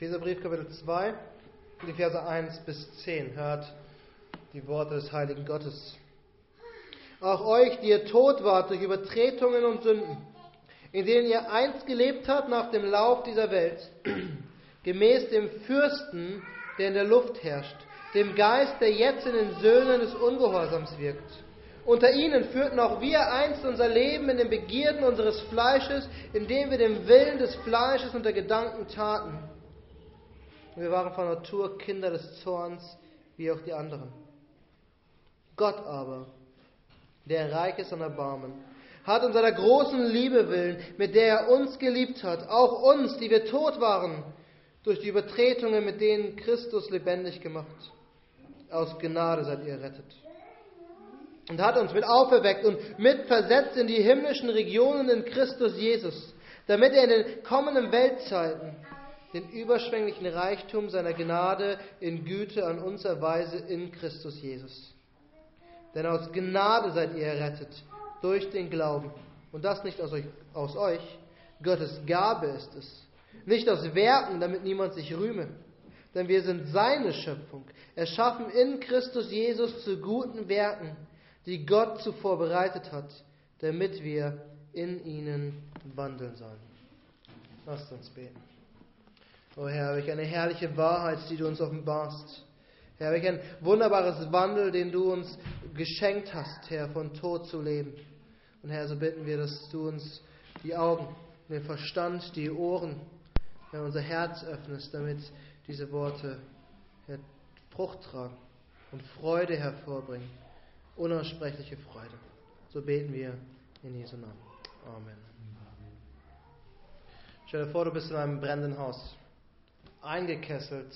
Epheserbrief Kapitel 2, die Verse 1 bis 10. Hört die Worte des heiligen Gottes. Auch euch, die ihr tot wart durch Übertretungen und Sünden, in denen ihr einst gelebt habt nach dem Lauf dieser Welt, gemäß dem Fürsten, der in der Luft herrscht, dem Geist, der jetzt in den Söhnen des Ungehorsams wirkt. Unter ihnen führten auch wir einst unser Leben in den Begierden unseres Fleisches, indem wir dem Willen des Fleisches und der Gedanken taten. Wir waren von Natur Kinder des Zorns, wie auch die anderen. Gott aber, der reich ist an Erbarmen, hat um seiner großen Liebe willen, mit der er uns geliebt hat, auch uns, die wir tot waren, durch die Übertretungen, mit denen Christus lebendig gemacht. Aus Gnade seid ihr errettet. Und hat uns mit auferweckt und mit versetzt in die himmlischen Regionen in Christus Jesus, damit er in den kommenden Weltzeiten den überschwänglichen Reichtum seiner Gnade in Güte an uns erweise in Christus Jesus. Denn aus Gnade seid ihr errettet, durch den Glauben. Und das nicht aus euch, aus euch. Gottes Gabe ist es. Nicht aus Werken, damit niemand sich rühme. Denn wir sind seine Schöpfung, erschaffen in Christus Jesus zu guten Werken, die Gott zuvor bereitet hat, damit wir in ihnen wandeln sollen. Lasst uns beten. O oh Herr, welch eine herrliche Wahrheit, die du uns offenbarst. Herr, welch ein wunderbares Wandel, den du uns geschenkt hast, Herr, von Tod zu leben. Und Herr, so bitten wir, dass du uns die Augen, den Verstand, die Ohren, Herr, unser Herz öffnest, damit diese Worte, Herr, Frucht tragen und Freude hervorbringen. Unaussprechliche Freude. So beten wir in Jesu Namen. Amen. Stell dir vor, du bist in einem brennenden Haus, eingekesselt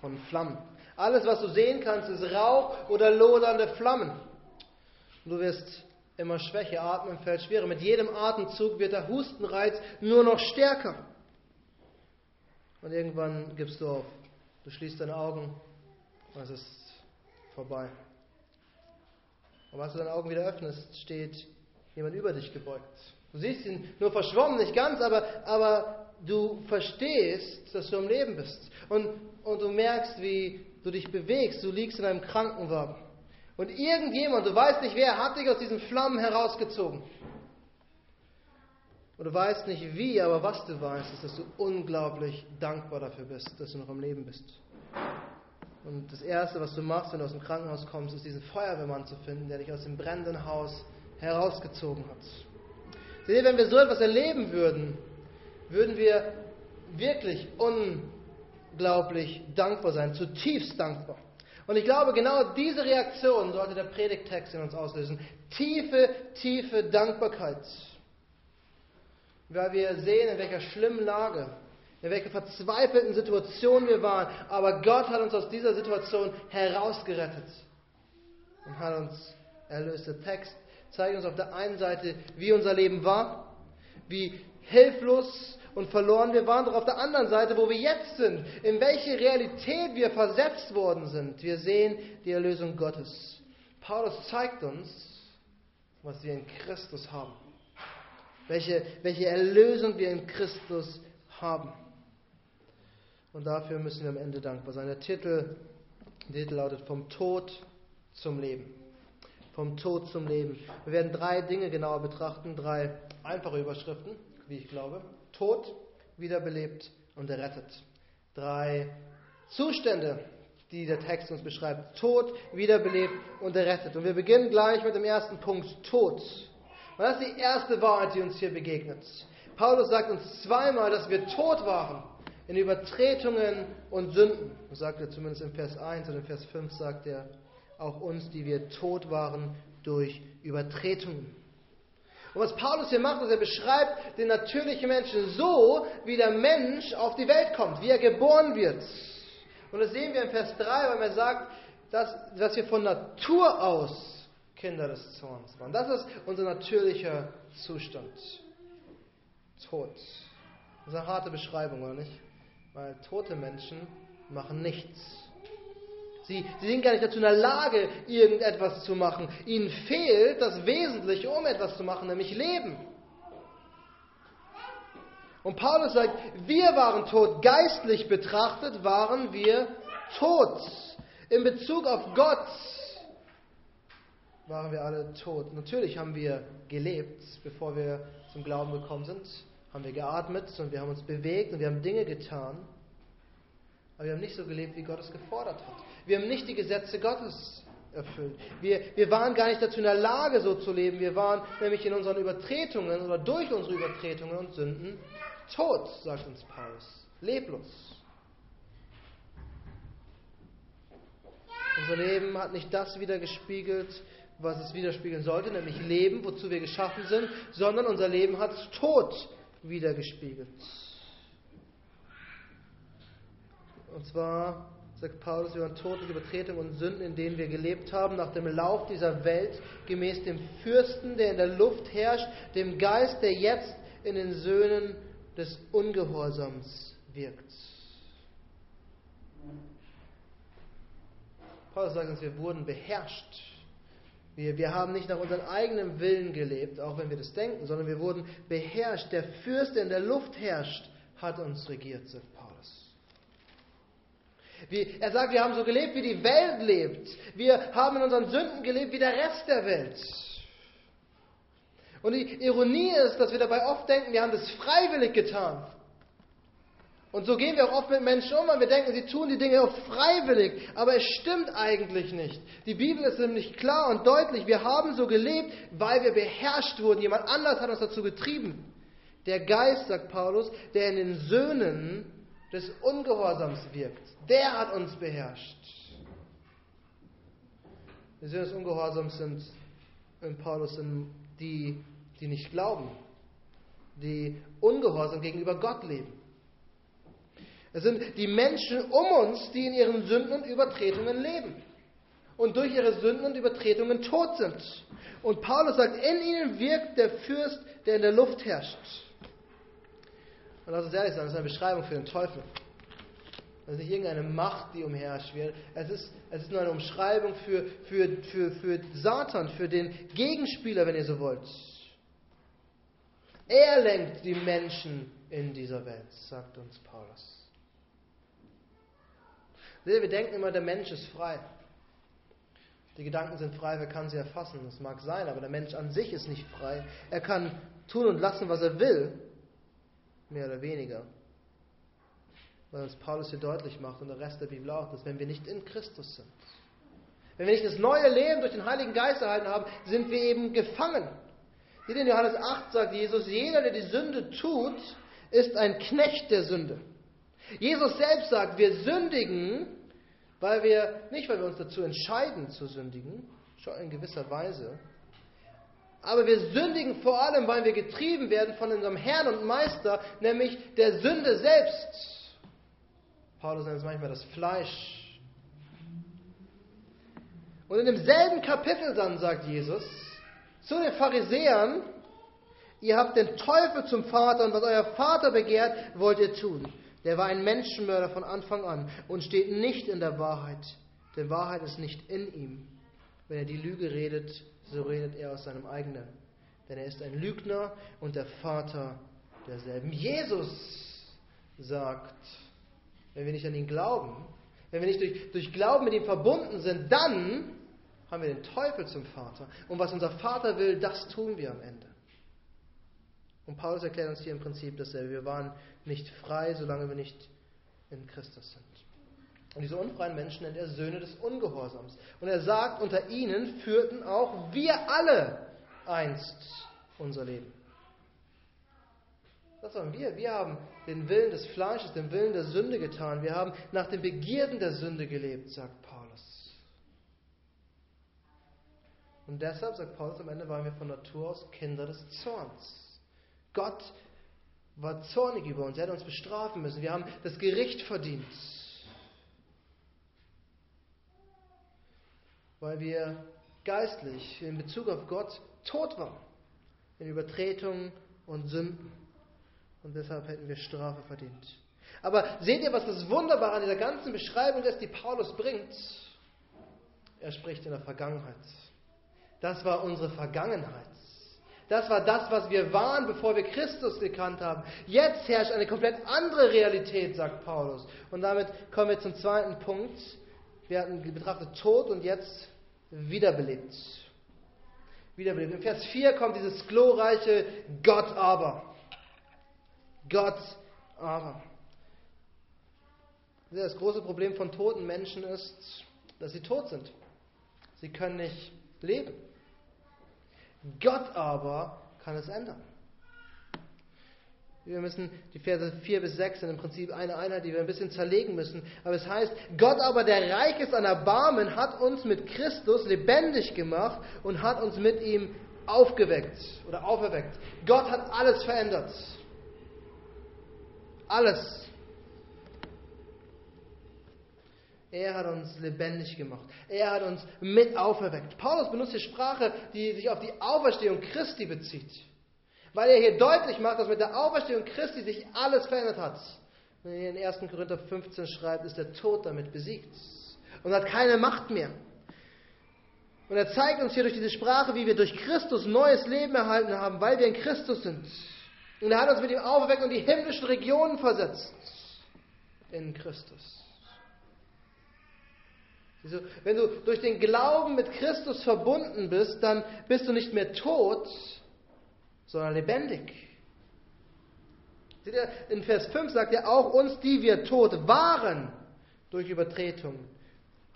von Flammen. Alles, was du sehen kannst, ist Rauch oder lodernde Flammen. Du wirst immer schwächer, atmen fällt schwerer. Mit jedem Atemzug wird der Hustenreiz nur noch stärker. Und irgendwann gibst du auf. Du schließt deine Augen und es ist vorbei. Und als du deine Augen wieder öffnest, steht jemand über dich gebeugt. Du siehst ihn nur verschwommen, nicht ganz, aber, aber du verstehst, dass du am Leben bist. Und, und du merkst, wie du dich bewegst. Du liegst in einem Krankenwagen. Und irgendjemand, du weißt nicht wer, hat dich aus diesen Flammen herausgezogen. Und du weißt nicht wie, aber was du weißt, ist, dass du unglaublich dankbar dafür bist, dass du noch am Leben bist. Und das Erste, was du machst, wenn du aus dem Krankenhaus kommst, ist diesen Feuerwehrmann zu finden, der dich aus dem brennenden Haus herausgezogen hat. Seht ihr, wenn wir so etwas erleben würden, würden wir wirklich unglaublich dankbar sein, zutiefst dankbar. Und ich glaube, genau diese Reaktion sollte der Predigtext in uns auslösen. Tiefe, tiefe Dankbarkeit. Weil wir sehen, in welcher schlimmen Lage, in welcher verzweifelten Situation wir waren. Aber Gott hat uns aus dieser Situation herausgerettet und hat uns erlöst. Der Text zeigt uns auf der einen Seite, wie unser Leben war, wie hilflos und verloren wir waren, doch auf der anderen Seite, wo wir jetzt sind, in welche Realität wir versetzt worden sind. Wir sehen die Erlösung Gottes. Paulus zeigt uns, was wir in Christus haben. Welche, welche Erlösung wir in Christus haben. Und dafür müssen wir am Ende dankbar sein. Der Titel, der Titel lautet Vom Tod zum Leben. Vom Tod zum Leben. Wir werden drei Dinge genauer betrachten, drei einfache Überschriften, wie ich glaube. Tod, wiederbelebt und errettet. Drei Zustände, die der Text uns beschreibt. Tod, wiederbelebt und errettet. Und wir beginnen gleich mit dem ersten Punkt, Tod. Und das ist die erste Wahrheit, die uns hier begegnet. Paulus sagt uns zweimal, dass wir tot waren in Übertretungen und Sünden. Das sagt er zumindest im Vers 1 und im Vers 5 sagt er auch uns, die wir tot waren durch Übertretungen. Und was Paulus hier macht, ist, er beschreibt den natürlichen Menschen so, wie der Mensch auf die Welt kommt, wie er geboren wird. Und das sehen wir in Vers 3, weil er sagt, dass, dass wir von Natur aus Kinder des Zorns waren. Das ist unser natürlicher Zustand. Tod. Das ist eine harte Beschreibung, oder nicht? Weil tote Menschen machen nichts. Sie, sie sind gar nicht dazu in der Lage, irgendetwas zu machen. Ihnen fehlt das Wesentliche, um etwas zu machen, nämlich Leben. Und Paulus sagt, wir waren tot. Geistlich betrachtet waren wir tot. In Bezug auf Gott waren wir alle tot. Natürlich haben wir gelebt, bevor wir zum Glauben gekommen sind. Haben wir geatmet und wir haben uns bewegt und wir haben Dinge getan. Aber wir haben nicht so gelebt, wie Gott es gefordert hat. Wir haben nicht die Gesetze Gottes erfüllt. Wir, wir waren gar nicht dazu in der Lage, so zu leben. Wir waren nämlich in unseren Übertretungen oder durch unsere Übertretungen und Sünden tot, sagt uns Paulus. Leblos. Unser Leben hat nicht das wiedergespiegelt, was es widerspiegeln sollte, nämlich Leben, wozu wir geschaffen sind, sondern unser Leben hat Tod wiedergespiegelt. Und zwar sagt Paulus, wir waren tot durch Übertretungen und Sünden, in denen wir gelebt haben, nach dem Lauf dieser Welt, gemäß dem Fürsten, der in der Luft herrscht, dem Geist, der jetzt in den Söhnen des Ungehorsams wirkt. Paulus sagt uns, wir wurden beherrscht. Wir, wir haben nicht nach unserem eigenen Willen gelebt, auch wenn wir das denken, sondern wir wurden beherrscht. Der Fürst, der in der Luft herrscht, hat uns regiert, sagt Paulus. Wie, er sagt, wir haben so gelebt, wie die Welt lebt. Wir haben in unseren Sünden gelebt, wie der Rest der Welt. Und die Ironie ist, dass wir dabei oft denken, wir haben das freiwillig getan. Und so gehen wir auch oft mit Menschen um und wir denken, sie tun die Dinge oft freiwillig. Aber es stimmt eigentlich nicht. Die Bibel ist nämlich klar und deutlich. Wir haben so gelebt, weil wir beherrscht wurden. Jemand anders hat uns dazu getrieben. Der Geist, sagt Paulus, der in den Söhnen des Ungehorsams wirkt, der hat uns beherrscht. Die Söhne des Ungehorsams sind in Paulus sind die, die nicht glauben, die ungehorsam gegenüber Gott leben. Es sind die Menschen um uns, die in ihren Sünden und Übertretungen leben und durch ihre Sünden und Übertretungen tot sind. Und Paulus sagt, in ihnen wirkt der Fürst, der in der Luft herrscht. Und lass uns ehrlich sein, das ist eine Beschreibung für den Teufel. Das ist nicht irgendeine Macht, die umherschwirrt. Es ist, es ist nur eine Umschreibung für, für, für, für Satan, für den Gegenspieler, wenn ihr so wollt. Er lenkt die Menschen in dieser Welt, sagt uns Paulus. Wir denken immer, der Mensch ist frei. Die Gedanken sind frei, wer kann sie erfassen? Das mag sein, aber der Mensch an sich ist nicht frei. Er kann tun und lassen, was er will, mehr oder weniger. Weil uns Paulus hier deutlich macht und der Rest der Bibel auch, dass wenn wir nicht in Christus sind, wenn wir nicht das neue Leben durch den Heiligen Geist erhalten haben, sind wir eben gefangen. Hier in Johannes 8 sagt Jesus, jeder, der die Sünde tut, ist ein Knecht der Sünde. Jesus selbst sagt, wir sündigen, weil wir, nicht weil wir uns dazu entscheiden zu sündigen, schon in gewisser Weise, aber wir sündigen vor allem, weil wir getrieben werden von unserem Herrn und Meister, nämlich der Sünde selbst. Paulus nennt es manchmal das Fleisch. Und in demselben Kapitel dann sagt Jesus zu den Pharisäern, ihr habt den Teufel zum Vater und was euer Vater begehrt, wollt ihr tun. Der war ein Menschenmörder von Anfang an und steht nicht in der Wahrheit, denn Wahrheit ist nicht in ihm. Wenn er die Lüge redet, so redet er aus seinem eigenen. Denn er ist ein Lügner und der Vater derselben. Jesus sagt, wenn wir nicht an ihn glauben, wenn wir nicht durch, durch Glauben mit ihm verbunden sind, dann haben wir den Teufel zum Vater. Und was unser Vater will, das tun wir am Ende. Und Paulus erklärt uns hier im Prinzip dasselbe. Wir waren nicht frei, solange wir nicht in Christus sind. Und diese unfreien Menschen nennt er Söhne des Ungehorsams. Und er sagt, unter ihnen führten auch wir alle einst unser Leben. Das waren wir. Wir haben den Willen des Fleisches, den Willen der Sünde getan. Wir haben nach den Begierden der Sünde gelebt, sagt Paulus. Und deshalb, sagt Paulus am Ende, waren wir von Natur aus Kinder des Zorns. Gott war zornig über uns. Er hat uns bestrafen müssen. Wir haben das Gericht verdient. Weil wir geistlich in Bezug auf Gott tot waren. In Übertretungen und Sünden. Und deshalb hätten wir Strafe verdient. Aber seht ihr, was das Wunderbare an dieser ganzen Beschreibung ist, die Paulus bringt? Er spricht in der Vergangenheit. Das war unsere Vergangenheit. Das war das, was wir waren, bevor wir Christus gekannt haben. Jetzt herrscht eine komplett andere Realität, sagt Paulus. Und damit kommen wir zum zweiten Punkt. Wir hatten betrachtet Tod und jetzt wiederbelebt. Wiederbelebt. In Vers 4 kommt dieses glorreiche Gott aber. Gott aber. Das große Problem von toten Menschen ist, dass sie tot sind. Sie können nicht leben. Gott aber kann es ändern. Wir müssen die Verse 4 bis 6 sind im Prinzip eine Einheit, die wir ein bisschen zerlegen müssen. Aber es heißt, Gott aber, der reich ist an Erbarmen, hat uns mit Christus lebendig gemacht und hat uns mit ihm aufgeweckt oder auferweckt. Gott hat alles verändert. Alles. Er hat uns lebendig gemacht. Er hat uns mit auferweckt. Paulus benutzt hier Sprache, die sich auf die Auferstehung Christi bezieht. Weil er hier deutlich macht, dass mit der Auferstehung Christi sich alles verändert hat. Wenn er in 1. Korinther 15 schreibt, ist der Tod damit besiegt und hat keine Macht mehr. Und er zeigt uns hier durch diese Sprache, wie wir durch Christus neues Leben erhalten haben, weil wir in Christus sind. Und er hat uns mit ihm auferweckt und die himmlischen Regionen versetzt. In Christus. Wenn du durch den Glauben mit Christus verbunden bist, dann bist du nicht mehr tot, sondern lebendig. Seht ihr, in Vers 5 sagt er auch uns, die wir tot waren durch Übertretung,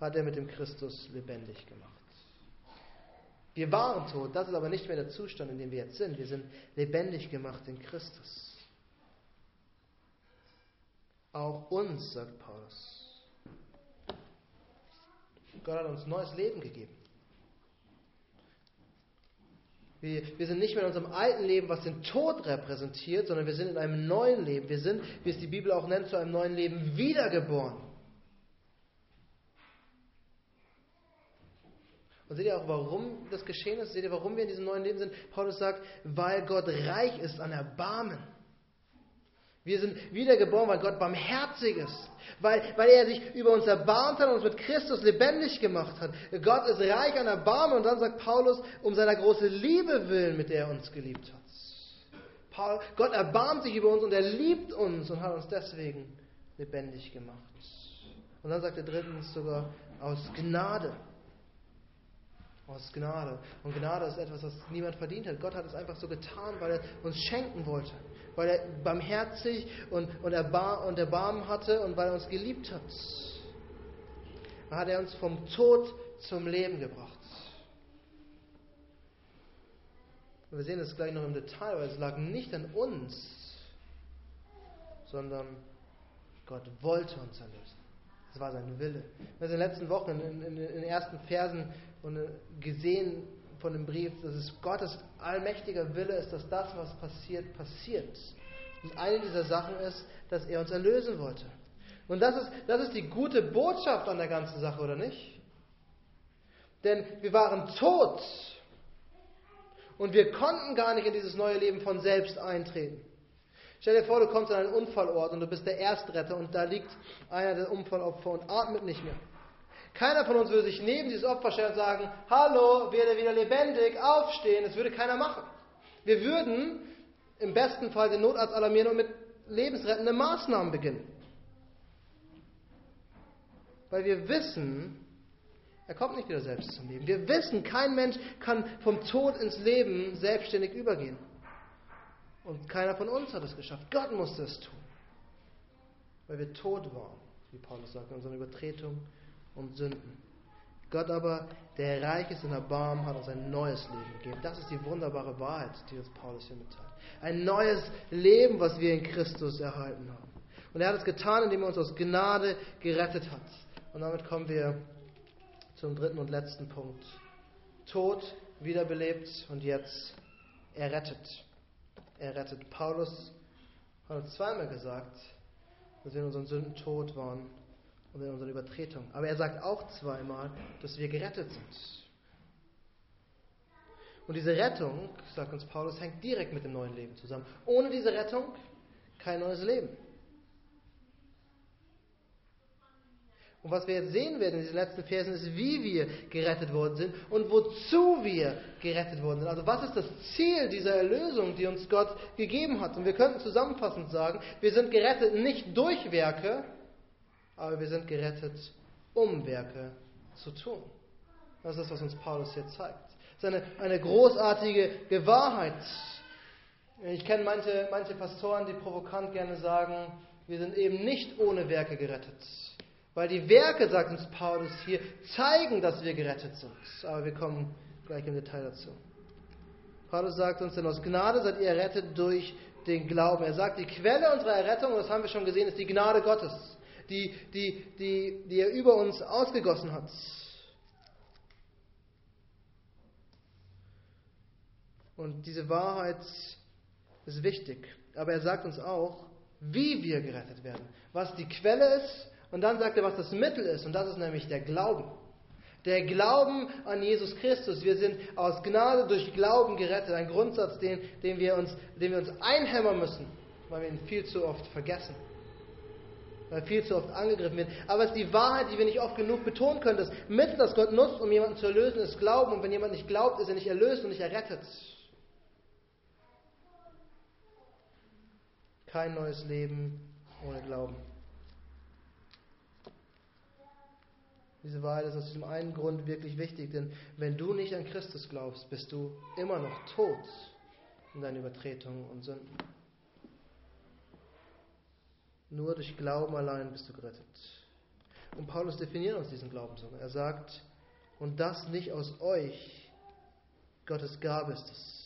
hat er mit dem Christus lebendig gemacht. Wir waren tot, das ist aber nicht mehr der Zustand, in dem wir jetzt sind. Wir sind lebendig gemacht in Christus. Auch uns, sagt Paulus. Gott hat uns neues Leben gegeben. Wir, wir, sind nicht mehr in unserem alten Leben, was den Tod repräsentiert, sondern wir sind in einem neuen Leben. Wir sind, wie es die Bibel auch nennt, zu einem neuen Leben wiedergeboren. Und seht ihr auch, warum das geschehen ist? Seht ihr, warum wir in diesem neuen Leben sind? Paulus sagt, weil Gott reich ist an Erbarmen. Wir sind wiedergeboren, weil Gott barmherzig ist, weil, weil er sich über uns erbarmt hat und uns mit Christus lebendig gemacht hat. Gott ist reich an Erbarmen und dann sagt Paulus, um seiner großen Liebe willen, mit der er uns geliebt hat. Paul, Gott erbarmt sich über uns und er liebt uns und hat uns deswegen lebendig gemacht. Und dann sagt er drittens sogar aus Gnade. Aus Gnade. Und Gnade ist etwas, was niemand verdient hat. Gott hat es einfach so getan, weil er uns schenken wollte weil er barmherzig und, und, erbar und Erbarmen hatte und weil er uns geliebt hat. Da hat er uns vom Tod zum Leben gebracht. Und wir sehen das gleich noch im Detail, weil es lag nicht an uns, sondern Gott wollte uns erlösen. Das war sein Wille. Wir haben in den letzten Wochen in, in, in den ersten Versen gesehen, von dem Brief, dass es Gottes allmächtiger Wille ist, dass das, was passiert, passiert. Und eine dieser Sachen ist, dass er uns erlösen wollte. Und das ist, das ist die gute Botschaft an der ganzen Sache, oder nicht? Denn wir waren tot und wir konnten gar nicht in dieses neue Leben von selbst eintreten. Stell dir vor, du kommst an einen Unfallort und du bist der Erstretter und da liegt einer der Unfallopfer und atmet nicht mehr. Keiner von uns würde sich neben dieses Opfer stellen und sagen, hallo, werde wieder lebendig, aufstehen. Das würde keiner machen. Wir würden im besten Fall den Notarzt alarmieren und mit lebensrettenden Maßnahmen beginnen. Weil wir wissen, er kommt nicht wieder selbst zum Leben. Wir wissen, kein Mensch kann vom Tod ins Leben selbstständig übergehen. Und keiner von uns hat es geschafft. Gott musste es tun. Weil wir tot waren, wie Paulus sagt, in unserer Übertretung und Sünden. Gott aber, der reich ist in Erbarmen, hat uns ein neues Leben gegeben. Das ist die wunderbare Wahrheit, die uns Paulus hier mitteilt. Ein neues Leben, was wir in Christus erhalten haben. Und er hat es getan, indem er uns aus Gnade gerettet hat. Und damit kommen wir zum dritten und letzten Punkt. Tod, wiederbelebt und jetzt errettet. Errettet. Paulus hat uns zweimal gesagt, dass wir in unseren Sünden tot waren und in unseren Übertretungen. Aber er sagt auch zweimal, dass wir gerettet sind. Und diese Rettung, sagt uns Paulus, hängt direkt mit dem neuen Leben zusammen. Ohne diese Rettung kein neues Leben. Und was wir jetzt sehen werden in diesen letzten Versen ist, wie wir gerettet worden sind und wozu wir gerettet worden sind. Also was ist das Ziel dieser Erlösung, die uns Gott gegeben hat? Und wir könnten zusammenfassend sagen, wir sind gerettet nicht durch Werke, aber wir sind gerettet, um Werke zu tun. Das ist, was uns Paulus hier zeigt. Das ist eine, eine großartige Wahrheit. Ich kenne manche, manche Pastoren, die provokant gerne sagen, wir sind eben nicht ohne Werke gerettet. Weil die Werke, sagt uns Paulus hier, zeigen, dass wir gerettet sind. Aber wir kommen gleich im Detail dazu. Paulus sagt uns, denn aus Gnade seid ihr errettet durch den Glauben. Er sagt, die Quelle unserer Errettung, das haben wir schon gesehen, ist die Gnade Gottes, die, die, die, die er über uns ausgegossen hat. Und diese Wahrheit ist wichtig. Aber er sagt uns auch, wie wir gerettet werden. Was die Quelle ist und dann sagt er, was das Mittel ist. Und das ist nämlich der Glauben. Der Glauben an Jesus Christus. Wir sind aus Gnade durch Glauben gerettet. Ein Grundsatz, den, den, wir, uns, den wir uns einhämmern müssen, weil wir ihn viel zu oft vergessen. Weil viel zu oft angegriffen wird. Aber es ist die Wahrheit, die wir nicht oft genug betonen können. Das Mittel, das Gott nutzt, um jemanden zu erlösen, ist Glauben. Und wenn jemand nicht glaubt, ist er nicht erlöst und nicht errettet. Kein neues Leben ohne Glauben. Diese Wahrheit ist aus diesem einen Grund wirklich wichtig, denn wenn du nicht an Christus glaubst, bist du immer noch tot in deinen Übertretungen und Sünden. Nur durch Glauben allein bist du gerettet. Und Paulus definiert uns diesen Glauben so. Er sagt, und das nicht aus euch, Gottes Gabe ist es.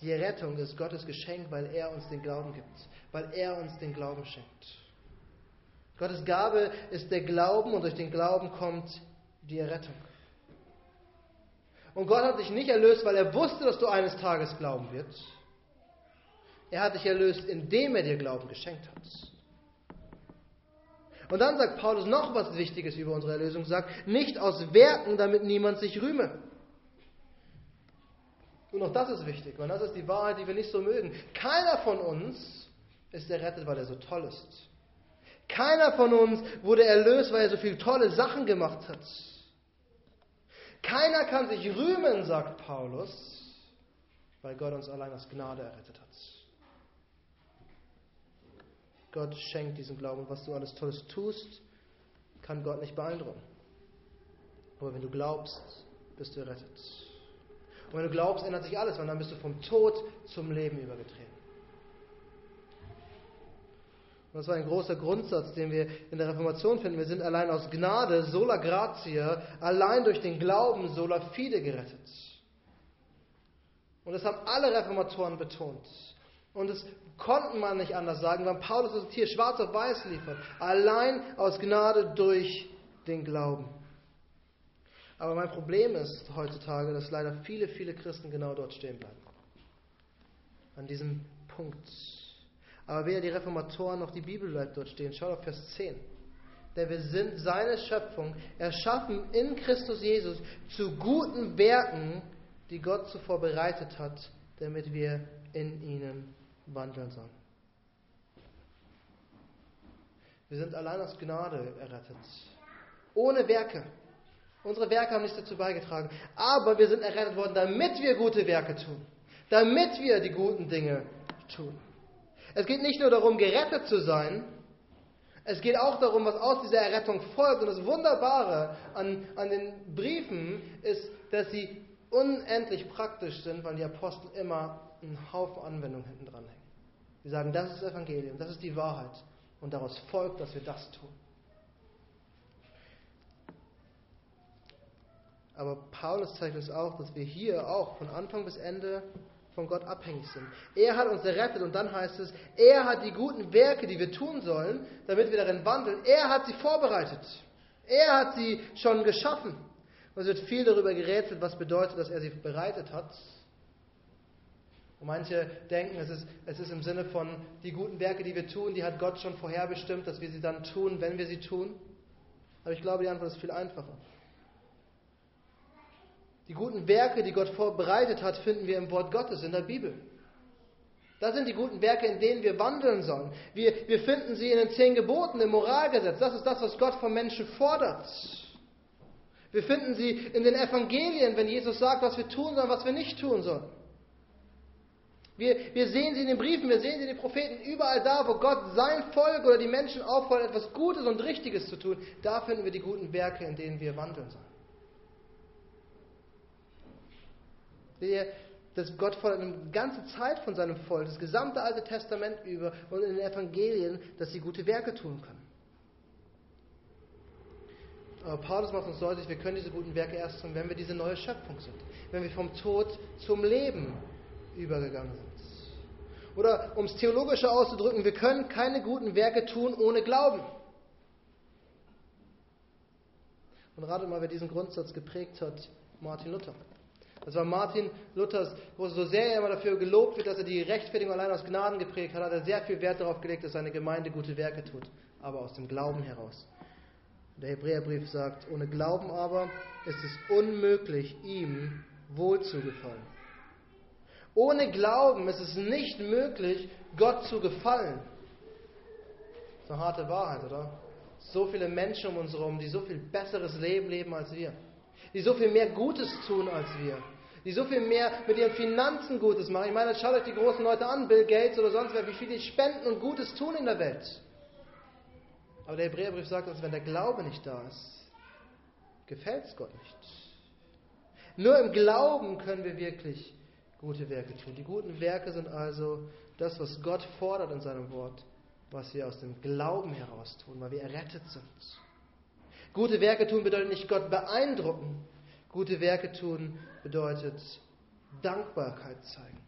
Die Errettung ist Gottes Geschenk, weil er uns den Glauben gibt, weil er uns den Glauben schenkt. Gottes Gabe ist der Glauben und durch den Glauben kommt die Errettung. Und Gott hat dich nicht erlöst, weil er wusste, dass du eines Tages glauben wirst. Er hat dich erlöst, indem er dir Glauben geschenkt hat. Und dann sagt Paulus noch was Wichtiges über unsere Erlösung, sagt, nicht aus Werken, damit niemand sich rühme. Und auch das ist wichtig, weil das ist die Wahrheit, die wir nicht so mögen. Keiner von uns ist errettet, weil er so toll ist. Keiner von uns wurde erlöst, weil er so viele tolle Sachen gemacht hat. Keiner kann sich rühmen, sagt Paulus, weil Gott uns allein aus Gnade errettet hat. Gott schenkt diesen Glauben. Was du alles Tolles tust, kann Gott nicht beeindrucken. Aber wenn du glaubst, bist du errettet. Und wenn du glaubst, ändert sich alles, weil dann bist du vom Tod zum Leben übergetreten. Und das war ein großer Grundsatz, den wir in der Reformation finden. Wir sind allein aus Gnade, sola gratia, allein durch den Glauben, sola fide gerettet. Und das haben alle Reformatoren betont. Und das konnten man nicht anders sagen, weil Paulus es hier schwarz auf weiß liefert. Allein aus Gnade durch den Glauben. Aber mein Problem ist heutzutage, dass leider viele, viele Christen genau dort stehen bleiben. An diesem Punkt. Aber weder die Reformatoren noch die Bibel bleibt dort stehen. Schaut auf Vers 10. Denn wir sind seine Schöpfung, erschaffen in Christus Jesus zu guten Werken, die Gott zuvor bereitet hat, damit wir in ihnen wandeln sollen. Wir sind allein aus Gnade errettet. Ohne Werke. Unsere Werke haben nichts dazu beigetragen. Aber wir sind errettet worden, damit wir gute Werke tun. Damit wir die guten Dinge tun. Es geht nicht nur darum, gerettet zu sein, es geht auch darum, was aus dieser Errettung folgt. Und das Wunderbare an, an den Briefen ist, dass sie unendlich praktisch sind, weil die Apostel immer einen Haufen Anwendungen hinten dran hängen. Sie sagen, das ist das Evangelium, das ist die Wahrheit. Und daraus folgt, dass wir das tun. Aber Paulus zeigt uns auch, dass wir hier auch von Anfang bis Ende von Gott abhängig sind. Er hat uns errettet und dann heißt es, er hat die guten Werke, die wir tun sollen, damit wir darin wandeln, er hat sie vorbereitet. Er hat sie schon geschaffen. Und es wird viel darüber gerätselt, was bedeutet, dass er sie bereitet hat. Und manche denken, es ist, es ist im Sinne von, die guten Werke, die wir tun, die hat Gott schon vorherbestimmt, dass wir sie dann tun, wenn wir sie tun. Aber ich glaube, die Antwort ist viel einfacher. Die guten Werke, die Gott vorbereitet hat, finden wir im Wort Gottes, in der Bibel. Das sind die guten Werke, in denen wir wandeln sollen. Wir, wir finden sie in den zehn Geboten, im Moralgesetz. Das ist das, was Gott vom Menschen fordert. Wir finden sie in den Evangelien, wenn Jesus sagt, was wir tun sollen, was wir nicht tun sollen. Wir, wir sehen sie in den Briefen, wir sehen sie in den Propheten, überall da, wo Gott sein Volk oder die Menschen auffordert, etwas Gutes und Richtiges zu tun, da finden wir die guten Werke, in denen wir wandeln sollen. Wir, dass Gott fordert eine ganze Zeit von seinem Volk, das gesamte Alte Testament über und in den Evangelien, dass sie gute Werke tun können. Aber Paulus macht uns deutlich, wir können diese guten Werke erst tun, wenn wir diese neue Schöpfung sind. Wenn wir vom Tod zum Leben übergegangen sind. Oder um es theologischer auszudrücken, wir können keine guten Werke tun ohne Glauben. Und ratet mal, wer diesen Grundsatz geprägt hat, Martin Luther. Das war Martin Luthers, wo so sehr er immer dafür gelobt wird, dass er die Rechtfertigung allein aus Gnaden geprägt hat, hat er sehr viel Wert darauf gelegt, dass seine Gemeinde gute Werke tut, aber aus dem Glauben heraus. Der Hebräerbrief sagt, ohne Glauben aber ist es unmöglich, ihm wohl zu gefallen. Ohne Glauben ist es nicht möglich, Gott zu gefallen. Das ist eine harte Wahrheit, oder? So viele Menschen um uns herum, die so viel besseres Leben leben als wir, die so viel mehr Gutes tun als wir, die so viel mehr mit ihren Finanzen Gutes machen. Ich meine, schaut euch die großen Leute an, Bill Gates oder sonst wer, wie viel die spenden und Gutes tun in der Welt. Aber der Hebräerbrief sagt uns, wenn der Glaube nicht da ist, gefällt es Gott nicht. Nur im Glauben können wir wirklich gute Werke tun. Die guten Werke sind also das, was Gott fordert in seinem Wort, was wir aus dem Glauben heraus tun, weil wir errettet sind. Gute Werke tun bedeutet nicht Gott beeindrucken. Gute Werke tun bedeutet Dankbarkeit zeigen.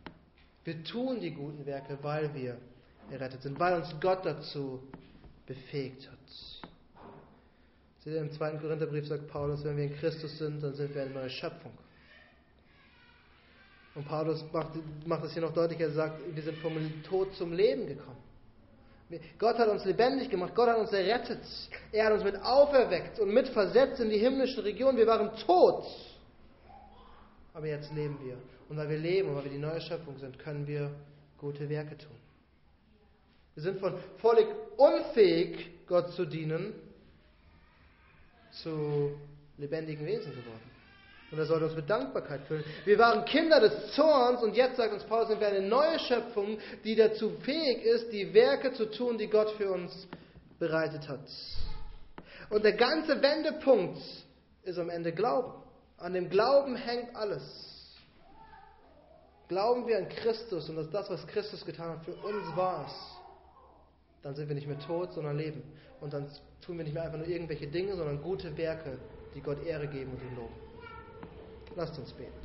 Wir tun die guten Werke, weil wir errettet sind, weil uns Gott dazu befähigt hat. Seht ihr, im zweiten Korintherbrief sagt Paulus, wenn wir in Christus sind, dann sind wir eine neue Schöpfung. Und Paulus macht, macht es hier noch deutlicher, er sagt, wir sind vom Tod zum Leben gekommen. Gott hat uns lebendig gemacht, Gott hat uns errettet, er hat uns mit auferweckt und mit versetzt in die himmlische Region. Wir waren tot, aber jetzt leben wir. Und weil wir leben und weil wir die neue Schöpfung sind, können wir gute Werke tun. Wir sind von völlig unfähig, Gott zu dienen, zu lebendigen Wesen geworden. Und er sollte uns mit Dankbarkeit füllen. Wir waren Kinder des Zorns und jetzt sagt uns Paulus, sind wir eine neue Schöpfung, die dazu fähig ist, die Werke zu tun, die Gott für uns bereitet hat. Und der ganze Wendepunkt ist am Ende Glauben. An dem Glauben hängt alles. Glauben wir an Christus und dass das, was Christus getan hat, für uns war es, dann sind wir nicht mehr tot, sondern leben. Und dann tun wir nicht mehr einfach nur irgendwelche Dinge, sondern gute Werke, die Gott Ehre geben und ihn loben. Lasst uns beten.